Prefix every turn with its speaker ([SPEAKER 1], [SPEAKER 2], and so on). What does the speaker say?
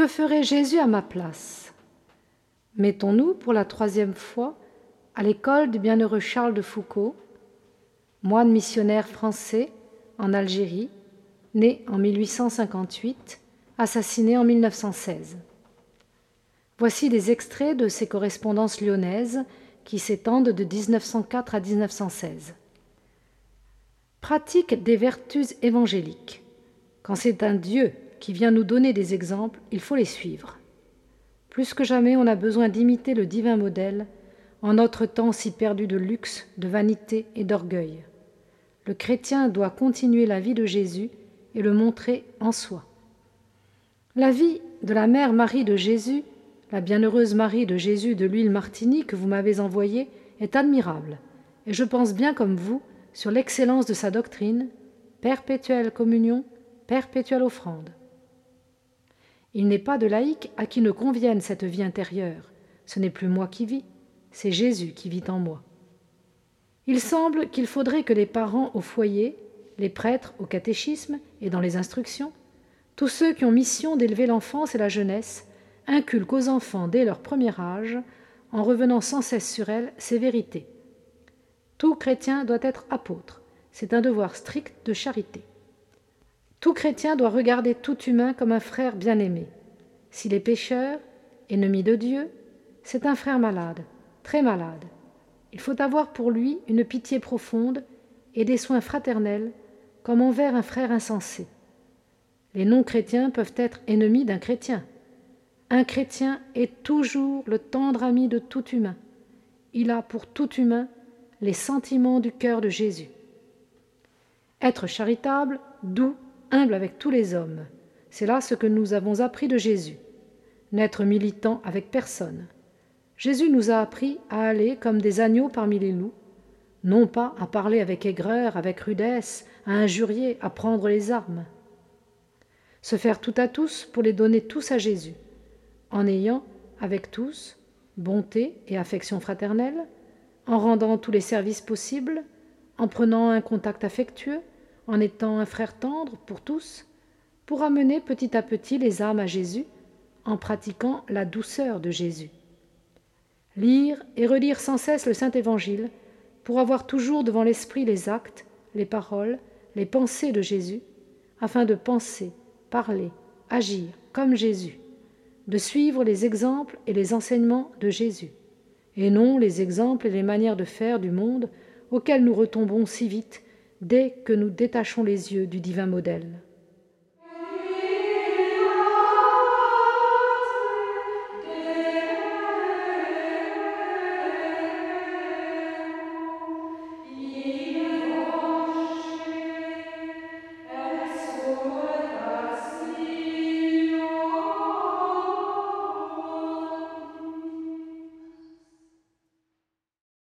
[SPEAKER 1] Que ferait Jésus à ma place? Mettons-nous pour la troisième fois à l'école du bienheureux Charles de Foucault, moine missionnaire français en Algérie, né en 1858, assassiné en 1916. Voici des extraits de ses correspondances lyonnaises qui s'étendent de 1904 à 1916. Pratique des vertus évangéliques. Quand c'est un Dieu qui vient nous donner des exemples, il faut les suivre. Plus que jamais, on a besoin d'imiter le divin modèle en notre temps si perdu de luxe, de vanité et d'orgueil. Le chrétien doit continuer la vie de Jésus et le montrer en soi. La vie de la mère Marie de Jésus, la bienheureuse Marie de Jésus de l'huile Martini que vous m'avez envoyée, est admirable, et je pense bien comme vous sur l'excellence de sa doctrine, perpétuelle communion, perpétuelle offrande. Il n'est pas de laïc à qui ne convienne cette vie intérieure. Ce n'est plus moi qui vis, c'est Jésus qui vit en moi. Il semble qu'il faudrait que les parents au foyer, les prêtres au catéchisme et dans les instructions, tous ceux qui ont mission d'élever l'enfance et la jeunesse, inculquent aux enfants dès leur premier âge, en revenant sans cesse sur elles, ces vérités. Tout chrétien doit être apôtre, c'est un devoir strict de charité. Tout chrétien doit regarder tout humain comme un frère bien-aimé. S'il est pécheur, ennemi de Dieu, c'est un frère malade, très malade. Il faut avoir pour lui une pitié profonde et des soins fraternels comme envers un frère insensé. Les non-chrétiens peuvent être ennemis d'un chrétien. Un chrétien est toujours le tendre ami de tout humain. Il a pour tout humain les sentiments du cœur de Jésus. Être charitable, doux, humble avec tous les hommes, c'est là ce que nous avons appris de Jésus. N'être militant avec personne. Jésus nous a appris à aller comme des agneaux parmi les loups, non pas à parler avec aigreur, avec rudesse, à injurier, à prendre les armes. Se faire tout à tous pour les donner tous à Jésus, en ayant, avec tous, bonté et affection fraternelle, en rendant tous les services possibles, en prenant un contact affectueux, en étant un frère tendre pour tous, pour amener petit à petit les âmes à Jésus, en pratiquant la douceur de Jésus. Lire et relire sans cesse le Saint Évangile, pour avoir toujours devant l'esprit les actes, les paroles, les pensées de Jésus, afin de penser, parler, agir comme Jésus, de suivre les exemples et les enseignements de Jésus et non les exemples et les manières de faire du monde auxquels nous retombons si vite dès que nous détachons les yeux du divin modèle.